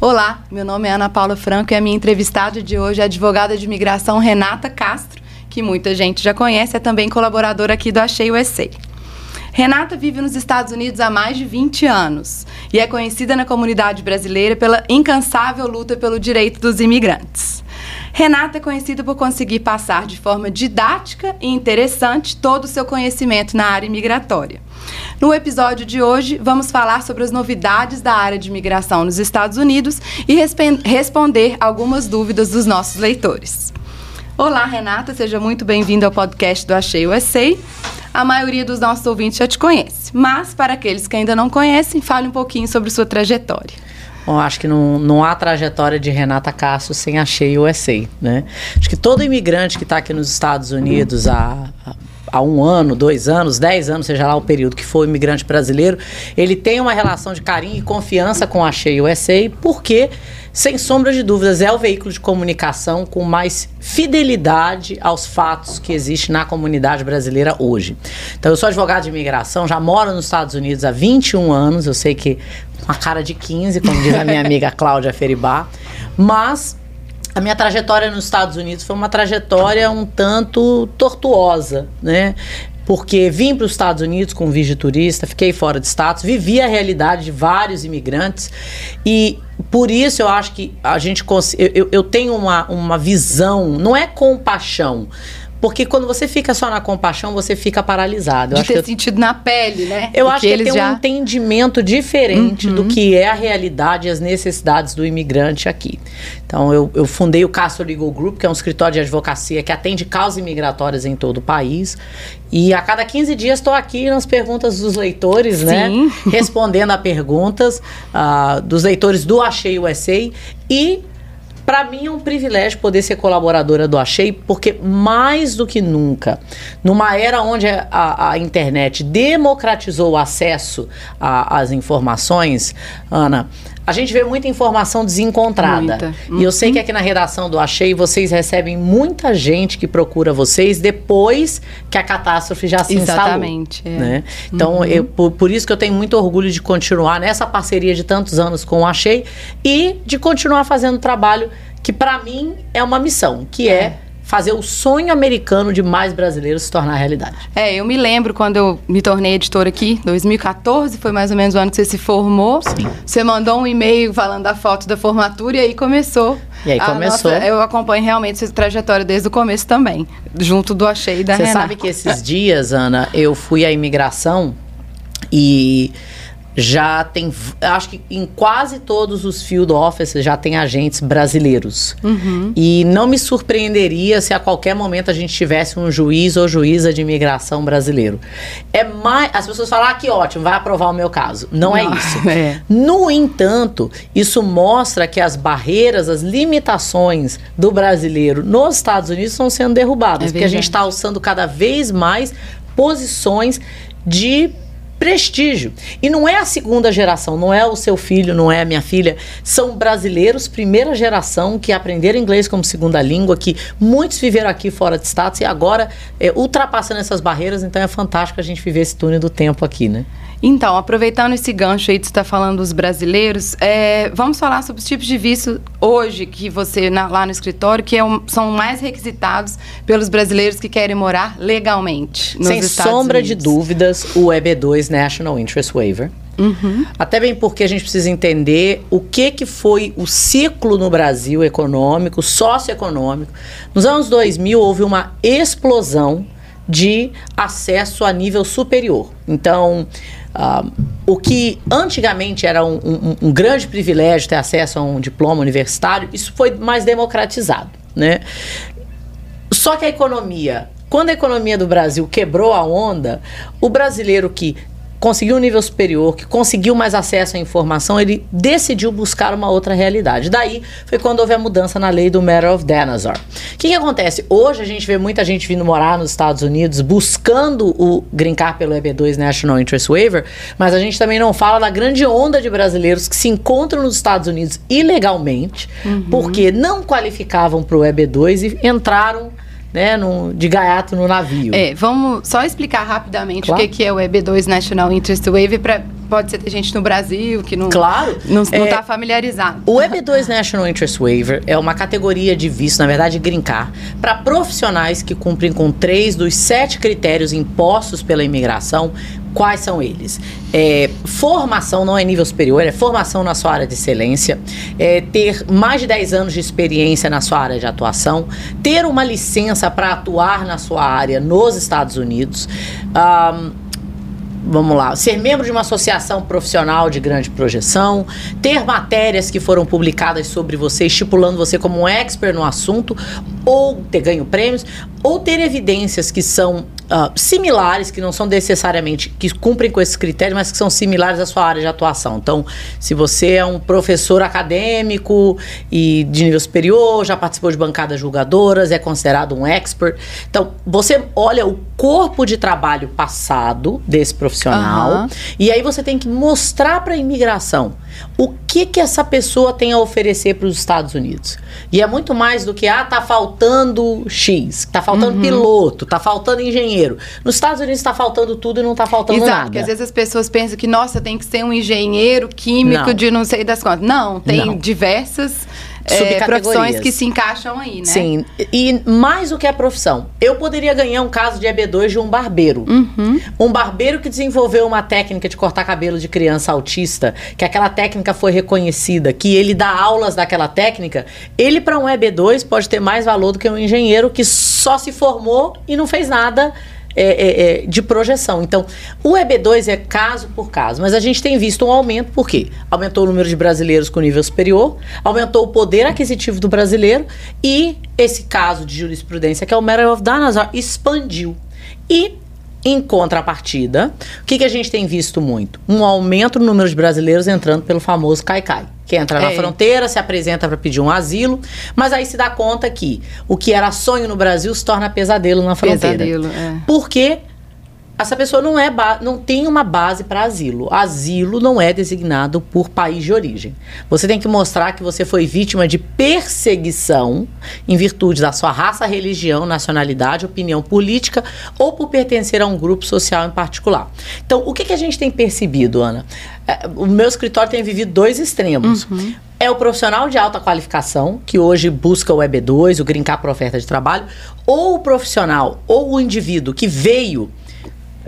Olá, meu nome é Ana Paula Franco e a minha entrevistada de hoje é a advogada de imigração Renata Castro, que muita gente já conhece, é também colaboradora aqui do Achei USA. Renata vive nos Estados Unidos há mais de 20 anos e é conhecida na comunidade brasileira pela incansável luta pelo direito dos imigrantes. Renata é conhecida por conseguir passar de forma didática e interessante todo o seu conhecimento na área imigratória. No episódio de hoje, vamos falar sobre as novidades da área de imigração nos Estados Unidos e responder algumas dúvidas dos nossos leitores. Olá, Renata, seja muito bem-vinda ao podcast do Achei USA. A maioria dos nossos ouvintes já te conhece, mas para aqueles que ainda não conhecem, fale um pouquinho sobre sua trajetória. Bom, acho que não, não há trajetória de Renata Castro sem Achei USA, né? Acho que todo imigrante que está aqui nos Estados Unidos há, há um ano, dois anos, dez anos, seja lá o período que for imigrante brasileiro, ele tem uma relação de carinho e confiança com a Shea USA, porque, sem sombra de dúvidas, é o veículo de comunicação com mais fidelidade aos fatos que existe na comunidade brasileira hoje. Então, eu sou advogado de imigração, já moro nos Estados Unidos há 21 anos, eu sei que uma cara de 15, como diz a minha amiga Cláudia Feribá, mas a minha trajetória nos Estados Unidos foi uma trajetória um tanto tortuosa, né? Porque vim para os Estados Unidos com visto de turista, fiquei fora de status, vivi a realidade de vários imigrantes e por isso eu acho que a gente eu, eu tenho uma, uma visão, não é compaixão, porque quando você fica só na compaixão, você fica paralisado. Eu de ter eu, sentido na pele, né? Eu Porque acho que tem já... um entendimento diferente uhum. do que é a realidade e as necessidades do imigrante aqui. Então, eu, eu fundei o Castro Legal Group, que é um escritório de advocacia que atende causas imigratórias em todo o país. E a cada 15 dias estou aqui nas perguntas dos leitores, né? Sim. né? Respondendo a perguntas uh, dos leitores do Achei USA. E para mim é um privilégio poder ser colaboradora do Achei, porque mais do que nunca, numa era onde a, a internet democratizou o acesso às informações, Ana, a gente vê muita informação desencontrada. Muita. Uhum. E eu sei que uhum. aqui na redação do Achei vocês recebem muita gente que procura vocês depois que a catástrofe já se Exatamente, instalou. É. Né? Então, uhum. eu, por, por, isso que eu tenho muito orgulho de continuar nessa parceria de tantos anos com o Achei e de continuar fazendo trabalho que para mim é uma missão, que é, é fazer o sonho americano de mais brasileiros se tornar realidade. É, eu me lembro quando eu me tornei editora aqui, 2014, foi mais ou menos o ano que você se formou. Sim. Você mandou um e-mail falando da foto da formatura e aí começou. E aí começou. Nossa, eu acompanho realmente essa trajetória desde o começo também, junto do Achei e da Você sabe que esses dias, Ana, eu fui à imigração e já tem, acho que em quase todos os field offices já tem agentes brasileiros. Uhum. E não me surpreenderia se a qualquer momento a gente tivesse um juiz ou juíza de imigração brasileiro. É mais, as pessoas falam, ah, que ótimo, vai aprovar o meu caso. Não, é não é isso. É. No entanto, isso mostra que as barreiras, as limitações do brasileiro nos Estados Unidos estão sendo derrubadas, é porque a gente está alçando cada vez mais posições de prestígio. E não é a segunda geração, não é o seu filho, não é a minha filha. São brasileiros, primeira geração, que aprenderam inglês como segunda língua, que muitos viveram aqui fora de status e agora é, ultrapassando essas barreiras. Então é fantástico a gente viver esse túnel do tempo aqui, né? Então, aproveitando esse gancho aí de estar falando dos brasileiros, é, vamos falar sobre os tipos de visto hoje que você, na, lá no escritório, que é um, são mais requisitados pelos brasileiros que querem morar legalmente nos Sem Estados sombra Unidos. de dúvidas, o EB2 National Interest Waiver. Uhum. Até bem porque a gente precisa entender o que, que foi o ciclo no Brasil econômico, socioeconômico. Nos anos 2000 houve uma explosão de acesso a nível superior. Então, uh, o que antigamente era um, um, um, grande privilégio ter acesso a um diploma universitário, isso foi mais democratizado, né? Só que a economia, quando a economia do Brasil quebrou a onda, o brasileiro que conseguiu um nível superior, que conseguiu mais acesso à informação, ele decidiu buscar uma outra realidade. Daí foi quando houve a mudança na lei do Matter of Denazar. O que, que, acontece? Hoje a gente vê muita gente vindo morar nos Estados Unidos buscando o green card pelo EB2 National Interest Waiver, mas a gente também não fala da grande onda de brasileiros que se encontram nos Estados Unidos ilegalmente, uhum. porque não qualificavam para o EB2 e entraram né, no, de gaiato no navio. É, vamos só explicar rapidamente claro. o que, que é o EB2 National Interest Wave para pode ser ter gente no Brasil que não Claro. não está É, familiarizado. O EB2 National Interest Waiver é uma categoria de visto, na verdade, green card, para profissionais que cumprem com três dos sete critérios impostos pela imigração. Quais são eles? É, formação não é nível superior, é formação na sua área de excelência, é, ter mais de 10 anos de experiência na sua área de atuação, ter uma licença para atuar na sua área nos Estados Unidos. Ahn, vamos lá, ser membro de uma associação profissional de grande projeção, ter matérias que foram publicadas sobre você, estipulando você como um expert no assunto, ou ter ganho prêmios, ou ter evidências que são ah, similares, que não são necessariamente, que cumprem com esses critérios, mas que são similares à sua área de atuação. Então, se você é um professor acadêmico e de nível superior, já participou de bancadas julgadoras, é considerado um expert. Então, você olha o corpo de trabalho passado desse profissional Aham. e aí você tem que mostrar para a imigração o que que essa pessoa tem a oferecer para os Estados Unidos. E é muito mais do que ah, tá faltando X, tá faltando Uhum. piloto, tá faltando engenheiro. Nos Estados Unidos tá faltando tudo e não tá faltando Exato, nada. porque às vezes as pessoas pensam que, nossa, tem que ser um engenheiro químico Não. de não sei das quantas. Não, tem Não. diversas é, Subcategorias. profissões que se encaixam aí, né? Sim, e mais do que a profissão. Eu poderia ganhar um caso de EB2 de um barbeiro. Uhum. Um barbeiro que desenvolveu uma técnica de cortar cabelo de criança autista, que aquela técnica foi reconhecida, que ele dá aulas daquela técnica, ele para um EB2 pode ter mais valor do que um engenheiro que só se formou e não fez nada é, é, é, de projeção. Então, o EB2 é caso por caso, mas a gente tem visto um aumento, por quê? Aumentou o número de brasileiros com nível superior, aumentou o poder aquisitivo do brasileiro e esse caso de jurisprudência, que é o Matter of Danazar, expandiu. E em contrapartida, o que, que a gente tem visto muito? Um aumento no número de brasileiros entrando pelo famoso caicai. Que entra na É. fronteira, se apresenta para pedir um asilo, mas aí se dá conta que o que era sonho no Brasil se torna pesadelo na fronteira. Pesadelo, é. Porque essa pessoa não, é não tem uma base para asilo. Asilo não é designado por país de origem. Você tem que mostrar que você foi vítima de perseguição em virtude da sua raça, religião, nacionalidade, opinião política ou por pertencer a um grupo social em particular. Então, o que, que a gente tem percebido, Ana? É, o meu escritório tem vivido dois extremos. É o profissional de alta qualificação, que hoje busca o EB2, o Green Card por oferta de trabalho, ou o profissional, ou o indivíduo que veio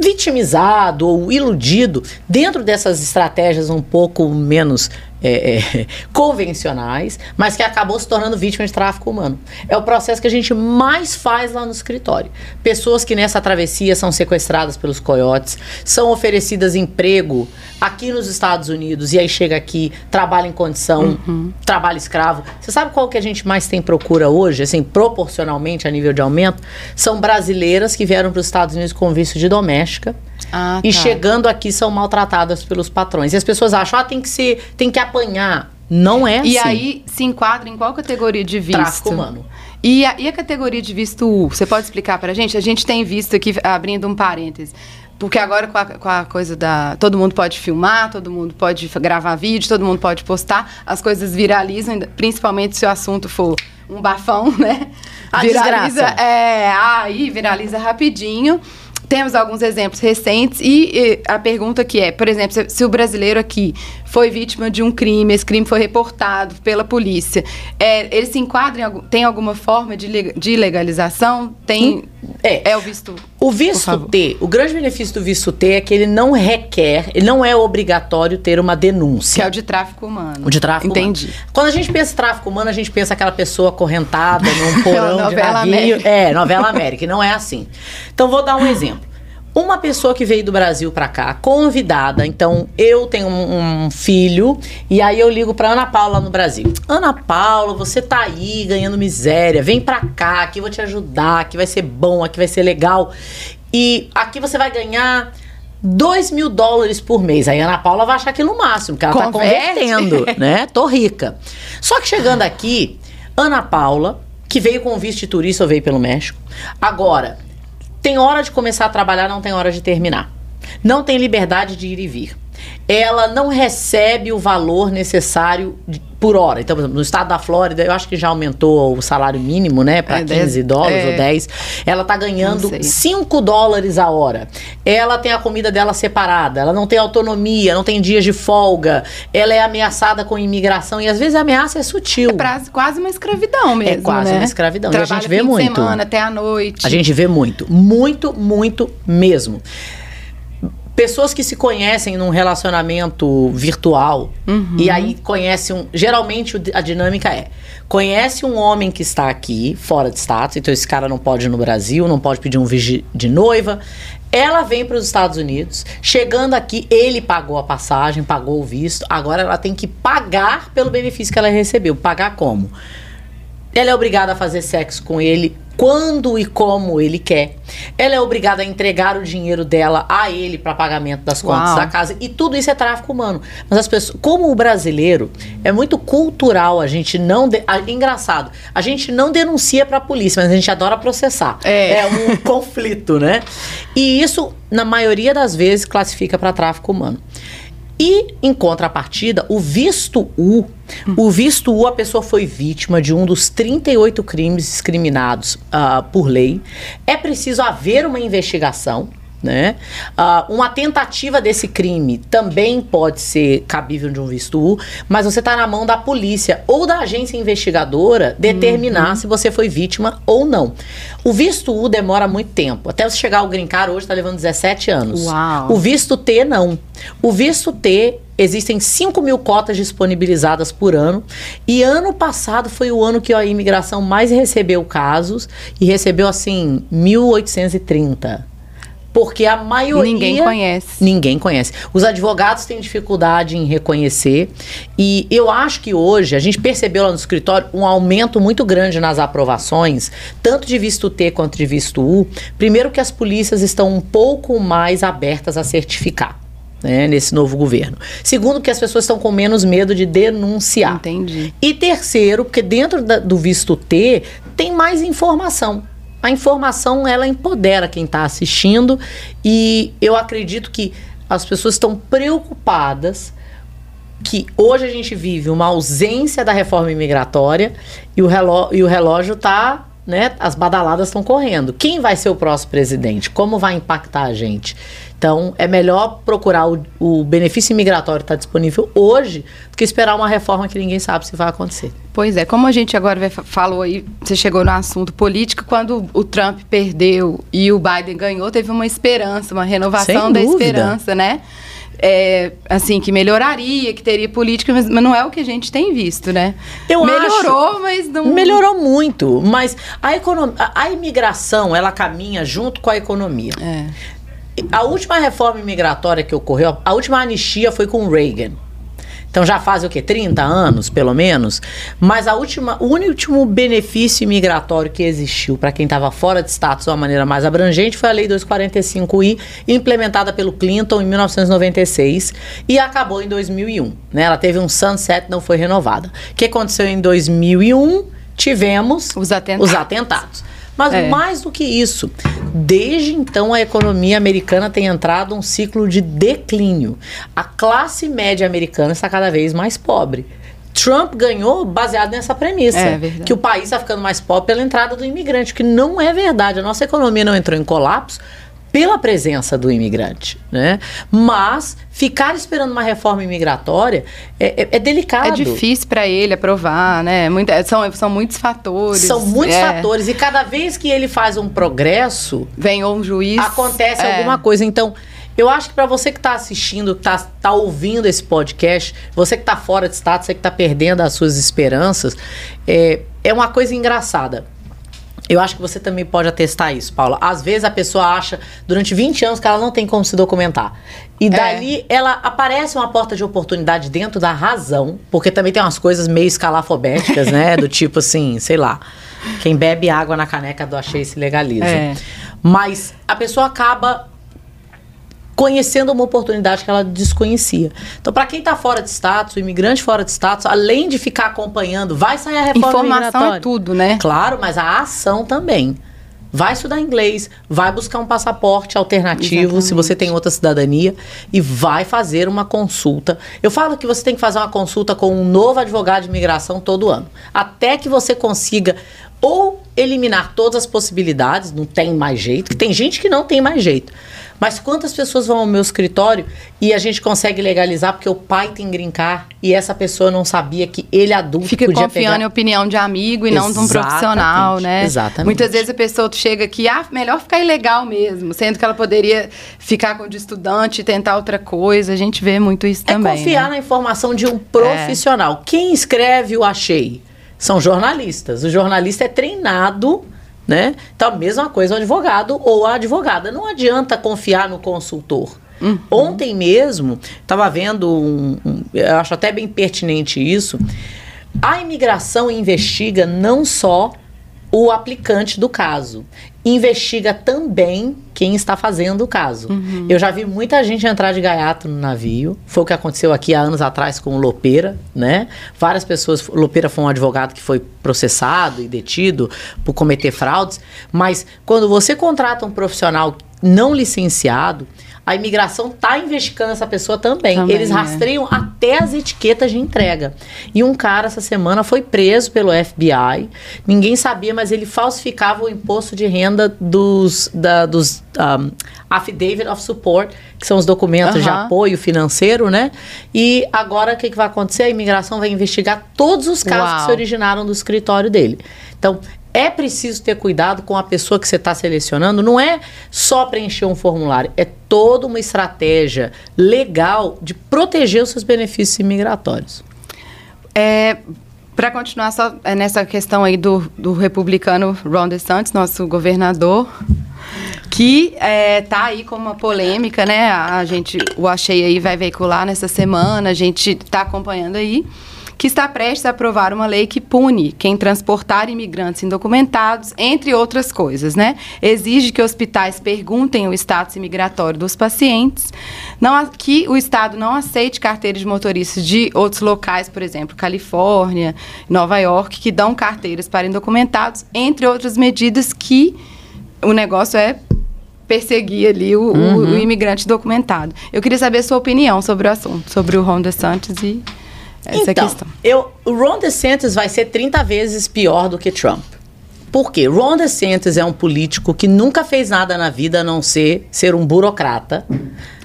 vitimizado ou iludido dentro dessas estratégias um pouco menos é, é, convencionais, mas que acabou se tornando vítima de tráfico humano. É o processo que a gente mais faz lá no escritório. Pessoas que nessa travessia são sequestradas pelos coiotes, são oferecidas emprego aqui nos Estados Unidos e aí chega aqui, trabalha em condição, trabalho escravo. Você sabe qual que a gente mais tem procura hoje, assim, proporcionalmente a nível de aumento? São brasileiras que vieram para os Estados Unidos com visto de doméstica Ah, e tá. chegando aqui são maltratadas pelos patrões. E as pessoas acham, ah, tem que ser, tem que apanhar. Não é E assim. aí se enquadra em qual categoria de visto? Tráfico humano. E a, e a categoria de visto U? Você pode explicar pra gente? A gente tem visto aqui, abrindo um parêntese. Porque agora com a, com a coisa da. Todo mundo pode filmar, todo mundo pode gravar vídeo, todo mundo pode postar, as coisas viralizam, principalmente se o assunto for um bafão, né? A viraliza. desgraça. É, aí viraliza rapidinho. Temos alguns exemplos recentes e, e a pergunta que é, por exemplo, se, se o brasileiro aqui foi vítima de um crime, esse crime foi reportado pela polícia, é, ele se enquadra em algum, tem alguma forma de, de legalização? Tem É. é o visto O visto. T, o grande benefício do visto T é que ele não requer, ele não é obrigatório ter uma que é denúncia. o de tráfico humano. O de tráfico Entendi. humano. Quando a gente pensa em tráfico humano, a gente pensa aquela pessoa acorrentada num porão de Novela navio. América. É, novela América, e não é assim. Então vou dar um exemplo. Uma pessoa que veio do Brasil pra cá, convidada, então eu tenho um, um filho e aí eu ligo pra Ana Paula no Brasil. Ana Paula, você tá aí ganhando miséria, vem pra cá, aqui eu vou te ajudar, aqui vai ser bom, aqui vai ser legal. E aqui você vai ganhar 2 mil dólares por mês. Aí a Ana Paula vai achar aquilo no máximo, porque ela tá Converte. convertendo, né? Tô rica. Só que chegando aqui, Ana Paula, que veio com visto de turista ou veio pelo México, agora tem hora de começar a trabalhar, não tem hora de terminar. Não tem liberdade de ir e vir. ela não recebe o valor necessário de, por hora. Então, por exemplo, no estado da Flórida, eu acho que já aumentou o salário mínimo, né, para é, 15 dólares é, ou 10. Ela tá ganhando 5 dólares a hora. Ela tem a comida dela separada, ela não tem autonomia, não tem dias de folga, ela é ameaçada com imigração e às vezes a ameaça é sutil. É pra, quase uma escravidão mesmo, É quase né? uma escravidão. Trabalha e a gente vê muito. semana até a noite. A gente vê muito, muito, muito mesmo pessoas que se conhecem num relacionamento virtual uhum. e aí conhecem um, geralmente a dinâmica é conhece um homem que está aqui fora de status então esse cara não pode ir no Brasil não pode pedir um vigi de noiva. Ela vem para os Estados Unidos chegando aqui ele pagou a passagem pagou o visto agora ela tem que pagar pelo benefício que ela recebeu. Pagar como ela é obrigada a fazer sexo com ele quando e como ele quer. Ela é obrigada a entregar o dinheiro dela a ele para pagamento das contas Uau. da casa. E tudo isso é tráfico humano. Mas as pessoas, como o brasileiro, é muito cultural a gente não. De, a, engraçado, a gente não denuncia para a polícia, mas a gente adora processar. É, é um conflito, né? E isso, na maioria das vezes, classifica para tráfico humano. E, em contrapartida, o visto U. O visto U, a pessoa foi vítima de um dos 38 crimes discriminados uh, por lei. É preciso haver uma investigação né? Uh, uma tentativa desse crime também pode ser cabível de um visto U, mas você está na mão da polícia ou da agência investigadora determinar uhum. se você foi vítima ou não. O visto U demora muito tempo. Até você chegar ao green card hoje está levando 17 anos. Uau. O visto T não. O visto T existem 5 mil cotas disponibilizadas por ano. E ano passado foi o ano que a imigração mais recebeu casos e recebeu assim 1.830. Porque a maioria. Ninguém conhece. Ninguém conhece. Os advogados têm dificuldade em reconhecer. E eu acho que hoje a gente percebeu lá no escritório um aumento muito grande nas aprovações, tanto de visto T quanto de visto U. Primeiro, que as polícias estão um pouco mais abertas a certificar. Né, nesse novo governo. Segundo, que as pessoas estão com menos medo de denunciar. Entendi. E terceiro, porque dentro da, do visto T tem mais informação a informação ela empodera quem está assistindo e eu acredito que as pessoas estão preocupadas que hoje a gente vive uma ausência da reforma imigratória e o relógio, e o relógio tá, né, as badaladas estão correndo. Quem vai ser o próximo presidente? Como vai impactar a gente? Então, é melhor procurar o, o benefício imigratório que está disponível hoje do que esperar uma reforma que ninguém sabe se vai acontecer. Pois é, como a gente agora falou aí, você chegou no assunto político, quando o Trump perdeu e o Biden ganhou, teve uma esperança, uma renovação da esperança, né? É, assim, que melhoraria, que teria política, mas, mas, não é o que a gente tem visto, né? Eu Melhorou, acho, mas não. Melhorou muito, mas a, economia, a, a imigração, ela caminha junto com a economia. É. A última reforma imigratória que ocorreu, a última anistia foi com Reagan. Então já faz o quê? 30 anos, pelo menos. Mas a última, o último benefício imigratório que existiu para quem estava fora de status de uma maneira mais abrangente foi a Lei 245i, implementada pelo Clinton em 1996 e acabou em 2001. Né? Ela teve um sunset, não foi renovada. O que aconteceu em 2001? Tivemos os atentados. Os atentados. Mas é. mais do que isso, desde então a economia americana tem entrado um ciclo de declínio. A classe média americana está cada vez mais pobre. Trump ganhou baseado nessa premissa. É, que o país está ficando mais pobre pela entrada do imigrante, que não é verdade. A nossa economia não entrou em colapso pela presença do imigrante, né? Mas ficar esperando uma reforma imigratória é, é, é delicado. É difícil para ele aprovar, né? Muita, são, são muitos fatores. São muitos é. fatores e cada vez que ele faz um progresso, vem um juiz, acontece é. alguma coisa. Então eu acho que para você que está assistindo, que está tá ouvindo esse podcast, você que está fora de status, você que está perdendo as suas esperanças, é, é uma coisa engraçada. Eu acho que você também pode atestar isso, Paula. Às vezes a pessoa acha, durante 20 anos, que ela não tem como se documentar. E é. dali é. ela aparece uma porta de oportunidade dentro da razão, porque também tem umas coisas meio escalafobéticas, né? Do tipo assim, sei lá, quem bebe água na caneca do achei se legaliza. É. Mas a pessoa acaba conhecendo uma oportunidade que ela desconhecia. Então, para quem está fora de status, o imigrante fora de status, além de ficar acompanhando, vai sair a reforma Informação é tudo, né? Claro, mas a ação também. vai estudar inglês, vai buscar um passaporte alternativo, Exatamente. se você tem outra cidadania, e vai fazer uma consulta. Eu falo que você tem que fazer uma consulta com um novo advogado de imigração todo ano, até que você consiga ou eliminar todas as possibilidades, não tem mais jeito, que tem gente que não tem mais jeito. Mas quantas pessoas vão ao meu escritório e a gente consegue legalizar porque o pai tem grincar e essa pessoa não sabia que ele adulto Fica podia confiando pegar... em opinião de amigo e Exatamente. não de um profissional, né? Exatamente. Muitas vezes a pessoa chega aqui, ah, melhor ficar ilegal mesmo, sendo que ela poderia ficar com o de estudante e tentar outra coisa. A gente vê muito isso é também. É confiar né? na informação de um profissional. É. Quem escreve o achei? São jornalistas. O jornalista é treinado né? Então, a mesma coisa o advogado ou a advogada. Não adianta confiar no consultor. Uhum. Ontem mesmo, estava vendo um, um, Eu acho até bem pertinente isso. A imigração investiga não só o aplicante do caso. Investiga também quem está fazendo o caso. Uhum. Eu já vi muita gente entrar de gaiato no navio. Foi o que aconteceu aqui há anos atrás com o Lopeira, né? Várias pessoas. Lopeira foi um advogado que foi processado e detido por cometer fraudes. Mas quando você contrata um profissional não licenciado, a imigração está investigando essa pessoa também. também Eles é. rastreiam é. até as etiquetas de entrega. E um cara essa semana foi preso pelo FBI. Ninguém sabia, mas ele falsificava o imposto de renda dos, da, dos um, affidavit of support, que são os documentos uhum. de apoio financeiro, né? E agora o que, que vai acontecer? A imigração vai investigar todos os casos Uau. que se originaram do escritório dele. Então, é preciso ter cuidado com a pessoa que você está selecionando. Não é só preencher um formulário, é toda uma estratégia legal de proteger os seus benefícios imigratórios. É, Para continuar só é, nessa questão aí do, do republicano Ron DeSantis, nosso governador, que é, tá aí com uma polêmica, né? A gente, o Achei aí vai veicular nessa semana, a gente está acompanhando aí que está prestes a aprovar uma lei que pune quem transportar imigrantes indocumentados, entre outras coisas, né? Exige que hospitais perguntem o status imigratório dos pacientes, não, que o Estado não aceite carteiras de motoristas de outros locais, por exemplo, Califórnia, Nova York, que dão carteiras para indocumentados, entre outras medidas que o negócio é perseguir ali o, uhum. o, o, imigrante documentado. Eu queria saber a sua opinião sobre o assunto, sobre o Ron DeSantis e essa então, é a questão. Eu, o Ron DeSantis vai ser 30 vezes pior do que Trump. Por quê? Ron DeSantis é um político que nunca fez nada na vida a não ser ser um burocrata.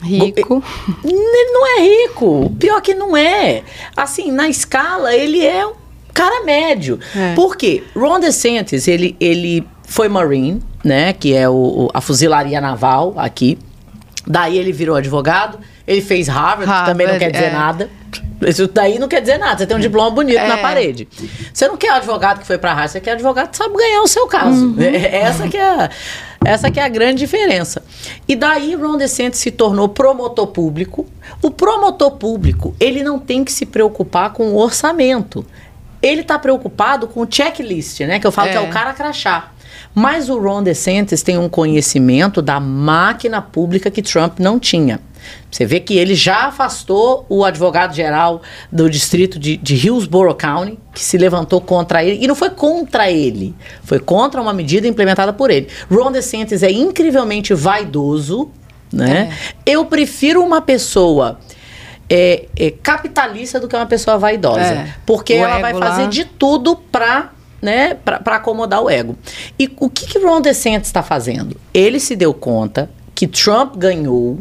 Rico. Ele não é rico. Pior que não é. Assim, na escala, ele é um cara médio. É. Por quê? Ron DeSantis, ele, ele foi Marine, né? Que é o, a fuzilaria naval aqui. Daí ele virou advogado. Ele fez Harvard, Harvard que também não quer dizer é. nada. Isso daí não quer dizer nada. Você tem um diploma bonito é. na parede. Você não quer advogado que foi para a você quer advogado que sabe ganhar o seu caso. Uhum. É, essa que é, essa que é a grande diferença. E daí Ron DeSantis se tornou promotor público. O promotor público, ele não tem que se preocupar com o orçamento. Ele está preocupado com o checklist, né? Que eu falo é. que é o cara crachá. Mas o Ron DeSantis tem um conhecimento da máquina pública que Trump não tinha. Você vê que ele já afastou o advogado-geral do distrito de, de, Hillsborough County, que se levantou contra ele. E não foi contra ele, foi contra uma medida implementada por ele. Ron DeSantis é incrivelmente vaidoso, né? É. Eu prefiro uma pessoa... É, é, capitalista do que uma pessoa vaidosa. É. Porque o ela vai fazer lá. de tudo para né, para acomodar o ego. E o que, que Ron DeSantis está fazendo? Ele se deu conta que Trump ganhou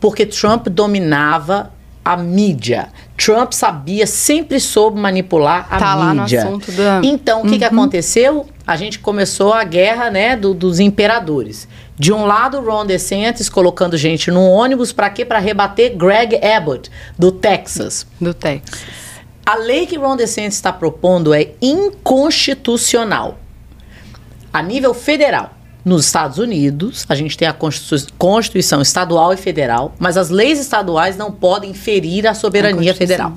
porque Trump dominava a mídia. Trump sabia, sempre soube manipular a tá mídia. Lá no assunto da... Então, o que, uhum. que aconteceu? A gente começou a guerra né, do, dos imperadores. De um lado, Ron DeSantis colocando gente no ônibus para quê? Para rebater Greg Abbott, do Texas. Do Texas. A lei que Ron DeSantis está propondo é inconstitucional a nível federal. Nos Estados Unidos, a gente tem a Constituição estadual e federal, mas as leis estaduais não podem ferir a soberania a federal.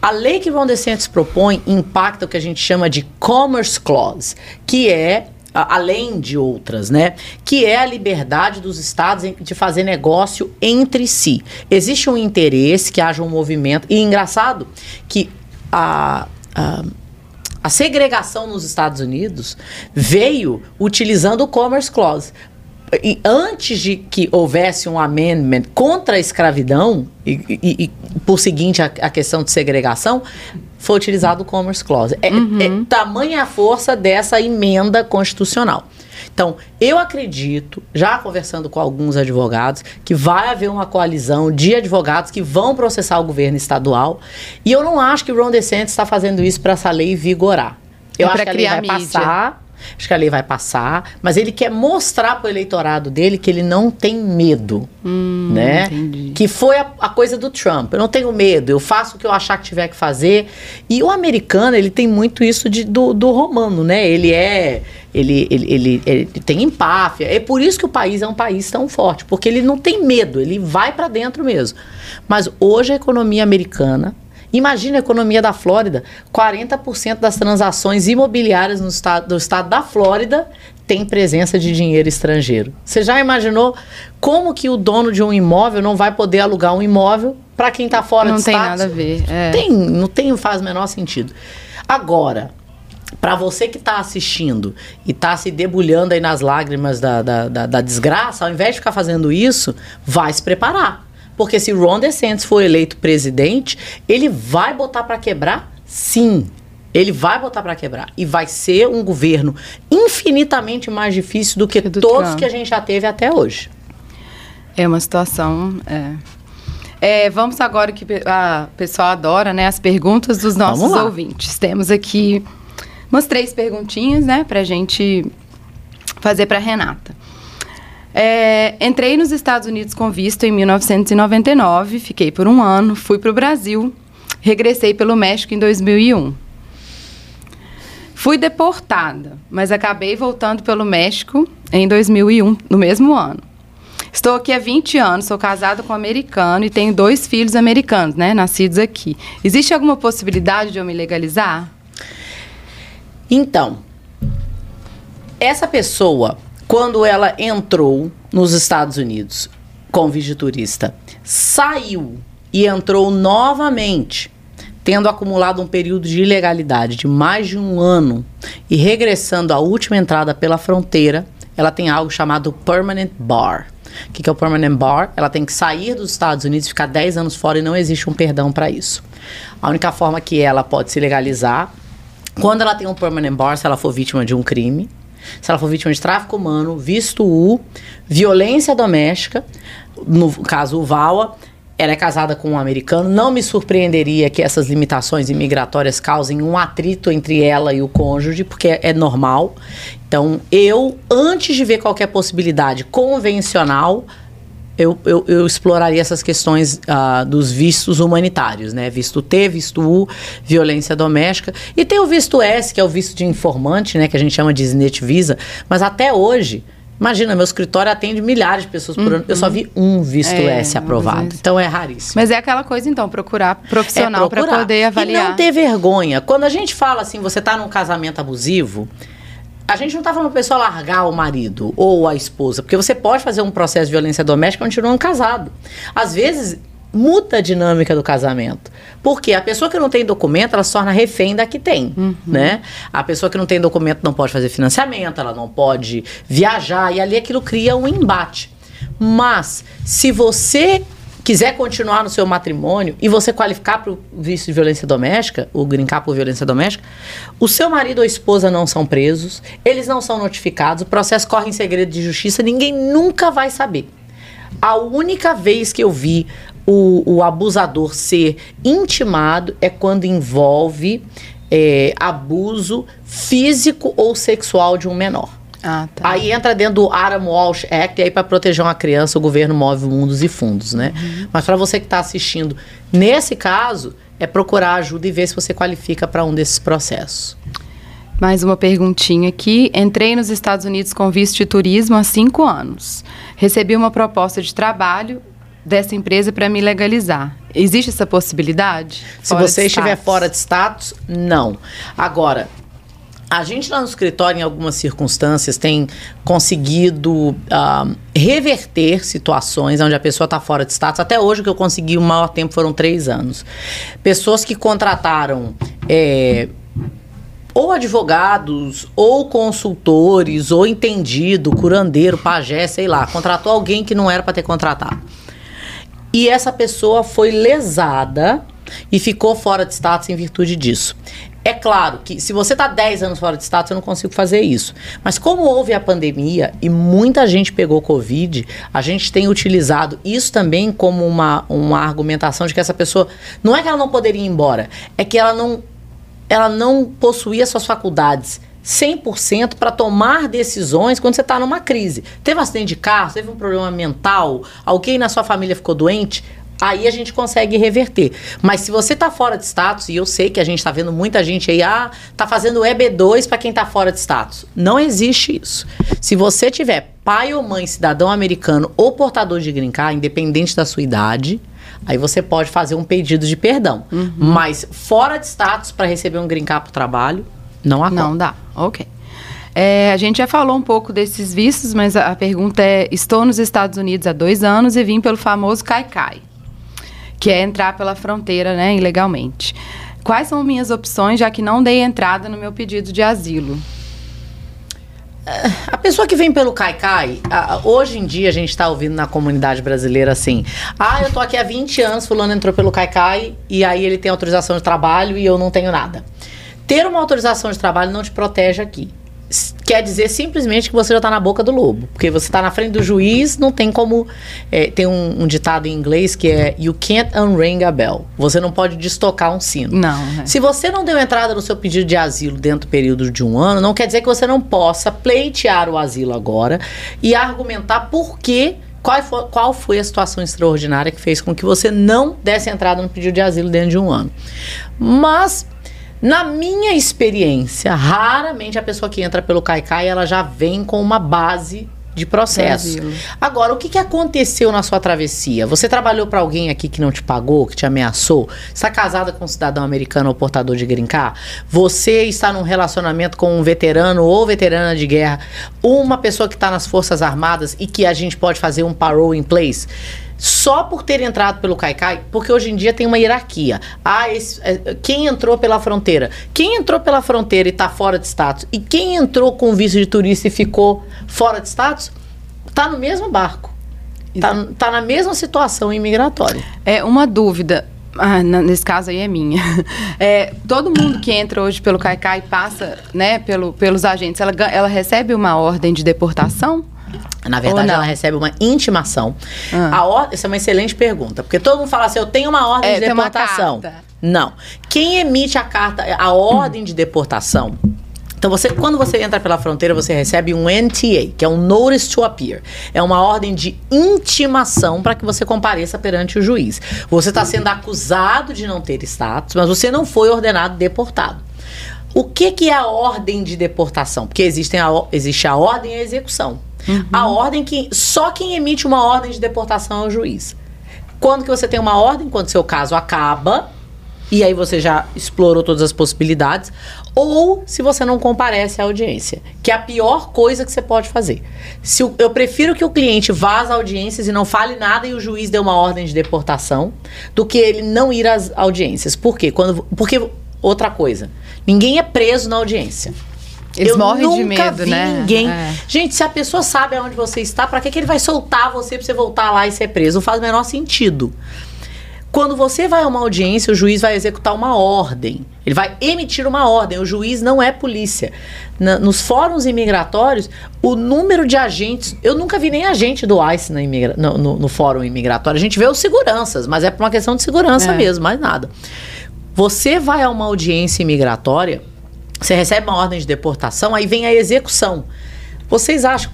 A lei que Ron DeSantis propõe impacta o que a gente chama de Commerce Clause, que é além de outras, né? Que é a liberdade dos estados de fazer negócio entre si. Existe um interesse que haja um movimento. E engraçado que a, a A segregação nos Estados Unidos veio utilizando o Commerce Clause. E antes de que houvesse um amendment contra a escravidão, e, e, e por seguinte a, a, questão de segregação, foi utilizado o Commerce Clause. É, uhum. é tamanha a força dessa emenda constitucional. Então, eu acredito, já conversando com alguns advogados, que vai haver uma coalizão de advogados que vão processar o governo estadual. E eu não acho que o Ron DeSantis está fazendo isso para essa lei vigorar. Eu é acho que a lei vai mídia. passar Acho que a lei vai passar, mas ele quer mostrar para o eleitorado dele que ele não tem medo, hum, né? Entendi. Que foi a, a, coisa do Trump. Eu não tenho medo, eu faço o que eu achar que tiver que fazer. E o americano, ele tem muito isso de, do, do romano, né? Ele é ele, ele, ele, ele, tem empáfia. É por isso que o país é um país tão forte, porque ele não tem medo, ele vai para dentro mesmo. Mas hoje a economia americana Imagina a economia da Flórida. 40% das transações imobiliárias no estado, do estado da Flórida tem presença de dinheiro estrangeiro. Você já imaginou como que o dono de um imóvel não vai poder alugar um imóvel para quem está fora não do estado? Não tem nada a ver. É. Tem, não tem, faz o menor sentido. Agora, para você que está assistindo e está se debulhando aí nas lágrimas da, da, da, da desgraça, ao invés de ficar fazendo isso, vai se preparar porque se Ron DeSantis for eleito presidente, ele vai botar para quebrar? Sim. Ele vai botar para quebrar. E vai ser um governo infinitamente mais difícil do que do todos Trump. que a gente já teve até hoje. É uma situação. É. É, vamos agora que a pessoal adora, né? As perguntas dos nossos ouvintes. Temos aqui umas três perguntinhas, né? Pra gente fazer para Renata. É, entrei nos Estados Unidos com visto em 1999, fiquei por um ano, fui para o Brasil, regressei pelo México em 2001. Fui deportada, mas acabei voltando pelo México em 2001, no mesmo ano. Estou aqui há 20 anos, sou casada com um americano e tenho dois filhos americanos, né, nascidos aqui. Existe alguma possibilidade de eu me legalizar? Então, essa pessoa quando ela entrou nos Estados Unidos com turista, saiu e entrou novamente, tendo acumulado um período de ilegalidade de mais de um ano e regressando à última entrada pela fronteira, ela tem algo chamado Permanent Bar. O que, que é o Permanent Bar? Ela tem que sair dos Estados Unidos, ficar 10 anos fora e não existe um perdão para isso. A única forma que ela pode se legalizar, quando ela tem um Permanent Bar, se ela for vítima de um crime, se ela for vítima de tráfico humano, visto U, violência doméstica, no caso o VAWA, ela é casada com um americano. Não me surpreenderia que essas limitações imigratórias causem um atrito entre ela e o cônjuge, porque é normal. Então, eu, antes de ver qualquer possibilidade convencional, eu, eu, eu, exploraria essas questões uh, dos vistos humanitários, né? Visto T, visto U, violência doméstica. E tem o visto S, que é o visto de informante, né? Que a gente chama de SNET Visa. Mas até hoje, imagina, meu escritório atende milhares de pessoas por uhum. ano. Eu só vi um visto é, S aprovado. Então é raríssimo. Mas é aquela coisa, então, procurar profissional é para poder avaliar. E não ter vergonha. Quando a gente fala assim, você está num casamento abusivo a gente não tá falando pra pessoa largar o marido ou a esposa, porque você pode fazer um processo de violência doméstica continuando casado. Às vezes, muda a dinâmica do casamento. Porque a pessoa que não tem documento, ela se torna refém da que tem, uhum. né? A pessoa que não tem documento não pode fazer financiamento, ela não pode viajar, e ali aquilo cria um embate. Mas, se você quiser continuar no seu matrimônio e você qualificar para o vício de violência doméstica, o grincar por violência doméstica, o seu marido ou esposa não são presos, eles não são notificados, o processo corre em segredo de justiça, ninguém nunca vai saber. A única vez que eu vi o, o abusador ser intimado é quando envolve é, abuso físico ou sexual de um menor. Ah, tá. Aí entra dentro do Adam Walsh Act, e aí para proteger uma criança o governo move mundos e fundos, né? Uhum. Mas para você que está assistindo, nesse caso, é procurar ajuda e ver se você qualifica para um desses processos. Mais uma perguntinha aqui. Entrei nos Estados Unidos com visto de turismo há cinco anos. Recebi uma proposta de trabalho dessa empresa para me legalizar. Existe essa possibilidade? Se você estiver fora de status, não. Agora, a gente lá no escritório, em algumas circunstâncias, tem conseguido uh, reverter situações onde a pessoa está fora de status. Até hoje, o que eu consegui o maior tempo foram três anos. Pessoas que contrataram. É, ou advogados, ou consultores, ou entendido, curandeiro, pajé, sei lá, contratou alguém que não era para ter contratado. E essa pessoa foi lesada e ficou fora de status em virtude disso. É claro que se você está 10 anos fora de status, eu não consigo fazer isso. Mas como houve a pandemia e muita gente pegou Covid, a gente tem utilizado isso também como uma, uma argumentação de que essa pessoa. Não é que ela não poderia ir embora, é que ela não, ela não possuía suas faculdades 100% para tomar decisões quando você está numa crise. Teve um acidente de carro, teve um problema mental, alguém na sua família ficou doente, aí a gente consegue reverter. Mas se você está fora de status, e eu sei que a gente está vendo muita gente aí, ah, tá fazendo EB2 para quem está fora de status. Não existe isso. Se você tiver pai ou mãe cidadão americano ou portador de green card, independente da sua idade, aí você pode fazer um pedido de perdão. Uhum. Mas fora de status para receber um green card para o trabalho, não há Não dá, ok. É, a gente já falou um pouco desses vistos, mas a, a pergunta é: estou nos Estados Unidos há dois anos e vim pelo famoso CAICAI que é entrar pela fronteira, né, ilegalmente. Quais são minhas opções, já que não dei entrada no meu pedido de asilo? É, a pessoa que vem pelo Caicai, hoje em dia a gente está ouvindo na comunidade brasileira assim: ah, eu tô aqui há 20 anos, fulano entrou pelo Caicai e aí ele tem autorização de trabalho e eu não tenho nada. Ter uma autorização de trabalho não te protege aqui quer dizer simplesmente que você já está na boca do lobo. Porque você está na frente do juiz, não tem como. É, tem um, um, ditado em inglês que é You can't unring a bell. Você não pode destocar um sino. Não. É. Se você não deu entrada no seu pedido de asilo dentro do período de um ano, não quer dizer que você não possa pleitear o asilo agora e argumentar por que. Qual foi, qual foi a situação extraordinária que fez com que você não desse entrada no pedido de asilo dentro de um ano? Mas na minha experiência, raramente a pessoa que entra pelo Caicai, ela já vem com uma base de processo. Agora, o que, que aconteceu na sua travessia? Você trabalhou para alguém aqui que não te pagou, que te ameaçou? Está casada com um cidadão americano ou portador de grincar? Você está num relacionamento com um veterano ou veterana de guerra? Uma pessoa que está nas Forças Armadas e que a gente pode fazer um parole in place? Só por ter entrado pelo Caicai, porque hoje em dia tem uma hierarquia. Ah, esse, é, quem entrou pela fronteira? Quem entrou pela fronteira e está fora de status? E quem entrou com visto de turista e ficou fora de status? Está no mesmo barco. Está tá na mesma situação imigratória. É uma dúvida. Ah, nesse caso aí é minha. É, todo mundo que entra hoje pelo Caicai passa né, pelo, pelos agentes, ela, ela recebe uma ordem de deportação? Na verdade, ela recebe uma intimação. Ah. A or... Essa é uma excelente pergunta, porque todo mundo fala assim: eu tenho uma ordem é, de deportação. Não. Quem emite a carta, a ordem de deportação. Então, você, quando você entra pela fronteira, você recebe um NTA, que é um Notice to Appear. É uma ordem de intimação para que você compareça perante o juiz. Você está sendo acusado de não ter status, mas você não foi ordenado deportado. O que, que é a ordem de deportação? Porque existem a, existe a ordem e a execução. Uhum. A ordem que. Só quem emite uma ordem de deportação é o juiz. Quando que você tem uma ordem? Quando seu caso acaba. E aí você já explorou todas as possibilidades. Ou se você não comparece à audiência. Que é a pior coisa que você pode fazer. Se o, eu prefiro que o cliente vá às audiências e não fale nada e o juiz dê uma ordem de deportação, do que ele não ir às audiências. Por quê? Quando, porque, outra coisa, ninguém é preso na audiência. Eles eu morrem de medo, vi né? Ninguém. É. Gente, se a pessoa sabe aonde você está, para que, que ele vai soltar você para você voltar lá e ser preso? Não faz o menor sentido. Quando você vai a uma audiência, o juiz vai executar uma ordem. Ele vai emitir uma ordem. O juiz não é polícia. Na, nos fóruns imigratórios, o número de agentes. Eu nunca vi nem agente do ICE na imigra, no, no, no, fórum imigratório. A gente vê os seguranças, mas é por uma questão de segurança é. mesmo, mais nada. Você vai a uma audiência imigratória você recebe uma ordem de deportação, aí vem a execução. Vocês acham,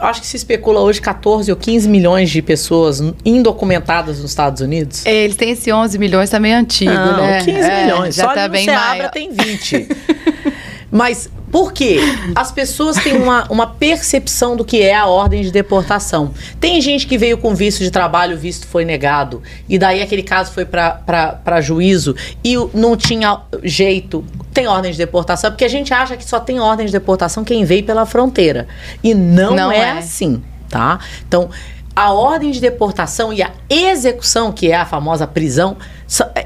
acho que se especula hoje 14 ou 15 milhões de pessoas indocumentadas nos Estados Unidos? É, eles têm esse 11 milhões também antigo, Não, né? 15 é, milhões. Já Só tá bem maior. tem 20. Mas por quê? As pessoas têm uma, uma percepção do que é a ordem de deportação. Tem gente que veio com visto de trabalho, o visto foi negado, e daí aquele caso foi para juízo e não tinha jeito. Tem ordem de deportação, porque a gente acha que só tem ordem de deportação quem veio pela fronteira. E não, não é, é assim, tá? Então, a ordem de deportação e a execução, que é a famosa prisão,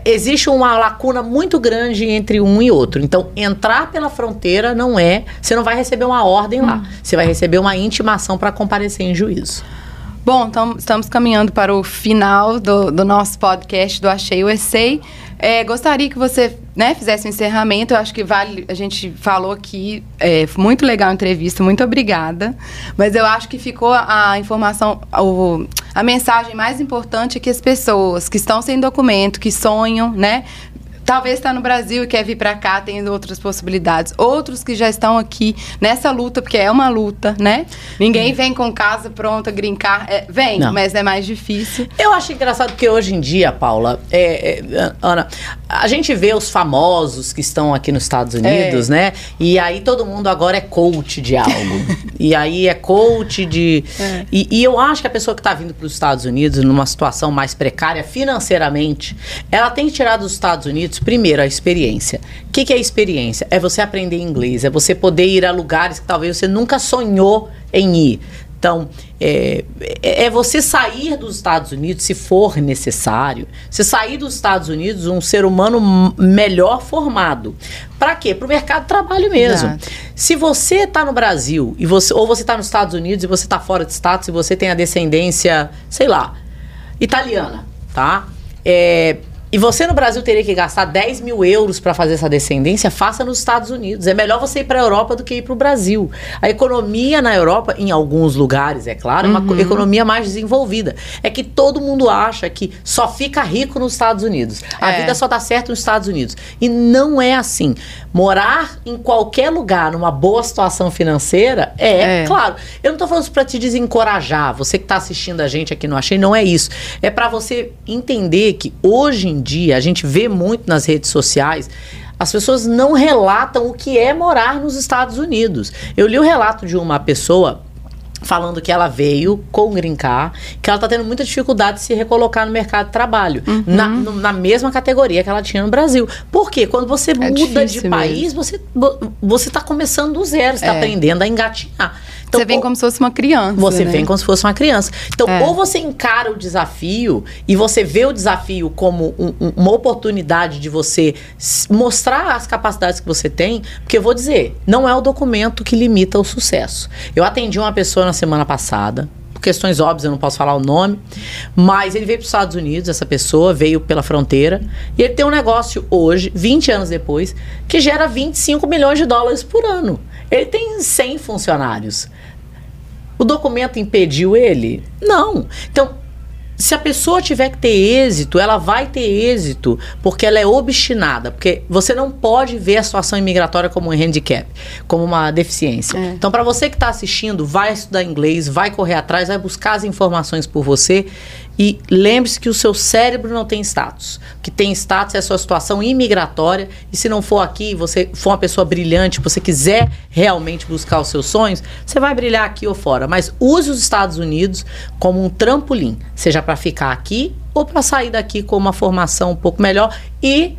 existe uma lacuna muito grande entre um e outro. Então, entrar pela fronteira não é. Você não vai receber uma ordem lá. Hum. Você vai receber uma intimação para comparecer em juízo. Bom, então, estamos caminhando para o final do, do nosso podcast do Achei o Essay. É, gostaria que você né, fizesse um encerramento. Eu acho que vale. A gente falou aqui, é, muito legal a entrevista, muito obrigada. Mas eu acho que ficou a informação, o, a mensagem mais importante é que as pessoas que estão sem documento, que sonham, né, talvez está no Brasil e quer vir para cá, tem outras possibilidades. Outros que já estão aqui nessa luta, porque é uma luta, né? Ninguém vem com casa pronta, grincar. É, vem, Não. mas é mais difícil. Eu acho engraçado porque hoje em dia, Paula, é, é, Ana, a gente vê os famosos que estão aqui nos Estados Unidos, é. né? E aí todo mundo agora é coach de algo. e aí é coach de. É. E, e, eu acho que a pessoa que está vindo para os Estados Unidos numa situação mais precária financeiramente, ela tem que tirar dos Estados Unidos primeiro, a experiência. O que, que é experiência? É você aprender inglês, é você poder ir a lugares que talvez você nunca sonhou em ir. Então, é, é, é, você sair dos Estados Unidos, se for necessário, você sair dos Estados Unidos um ser humano melhor formado. Para quê? Para o mercado de trabalho mesmo. Exato. Se você está no Brasil, e você, ou você está nos Estados Unidos e você está fora de status e você tem a descendência, sei lá, italiana, tá? É, e você no Brasil teria que gastar 10 mil euros para fazer essa descendência, faça nos Estados Unidos. É melhor você ir para a Europa do que ir para o Brasil. A economia na Europa, em alguns lugares, é claro, é uma uhum. economia mais desenvolvida. É que todo mundo acha que só fica rico nos Estados Unidos. A é. vida só dá certo nos Estados Unidos. E não é assim. Morar em qualquer lugar, numa boa situação financeira, é, é. claro. Eu não estou falando isso para te desencorajar. Você que está assistindo a gente aqui no Achei, não é isso. É para você entender que hoje em dia, a gente vê muito nas redes sociais, as pessoas não relatam o que é morar nos Estados Unidos. Eu li o relato de uma pessoa falando que ela veio com grincar, que ela está tendo muita dificuldade de se recolocar no mercado de trabalho, uhum. na, na mesma categoria que ela tinha no Brasil. Porque quando você é muda de país, mesmo. você você está começando do zero, está é. aprendendo a engatinhar. Então, você vem como se fosse uma criança. Você né? vem como se fosse uma criança. Então, é. ou você encara o desafio e você vê o desafio como um, um, uma oportunidade de você mostrar as capacidades que você tem, porque eu vou dizer, não é o documento que limita o sucesso. Eu atendi uma pessoa na semana passada, por questões óbvias, eu não posso falar o nome, mas ele veio para os Estados Unidos, essa pessoa veio pela fronteira, e ele tem um negócio hoje, 20 anos depois, que gera 25 milhões de dólares por ano. Ele tem 100 funcionários. O documento impediu ele? Não. Então, se a pessoa tiver que ter êxito, ela vai ter êxito porque ela é obstinada. Porque você não pode ver a situação imigratória como um handicap, como uma deficiência. É. Então, para você que está assistindo, vai estudar inglês, vai correr atrás, vai buscar as informações por você e lembre-se que o seu cérebro não tem status. O que tem status é a sua situação imigratória. E se não for aqui, você for uma pessoa brilhante, você quiser realmente buscar os seus sonhos, você vai brilhar aqui ou fora. Mas use os Estados Unidos como um trampolim, seja para ficar aqui ou para sair daqui com uma formação um pouco melhor. E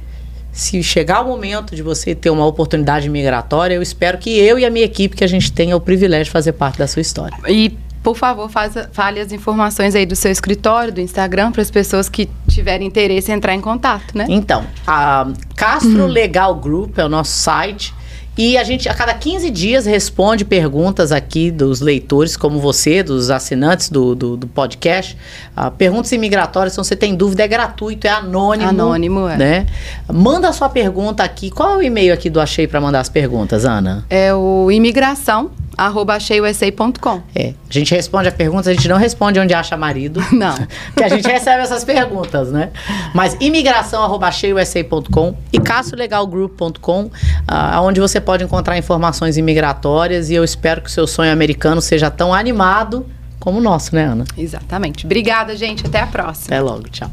se chegar o momento de você ter uma oportunidade migratória, eu espero que eu e a minha equipe, que a gente tenha o privilégio de fazer parte da sua história. E por favor, fale as informações aí do seu escritório, do Instagram, para as pessoas que tiverem interesse em entrar em contato, né? Então, a Castro uhum. Legal Group é o nosso site. E a gente, a cada 15 dias, responde perguntas aqui dos leitores, como você, dos assinantes do, do, do podcast. Uh, perguntas imigratórias, se você tem dúvida, é gratuito, é anônimo. Anônimo, é. Né? Manda a sua pergunta aqui. Qual é o e-mail aqui do Achei para mandar as perguntas, Ana? É o imigração arroba acheiusa.com. É. A gente responde a pergunta, a gente não responde onde acha marido. Não. que a gente recebe essas perguntas, né? Mas imigração arroba acheiusa.com e castrolegalgroup.com, uh, onde você pode encontrar informações imigratórias e eu espero que o seu sonho americano seja tão animado como o nosso, né, Ana? Exatamente. Obrigada, gente. Até a próxima. Até logo. Tchau.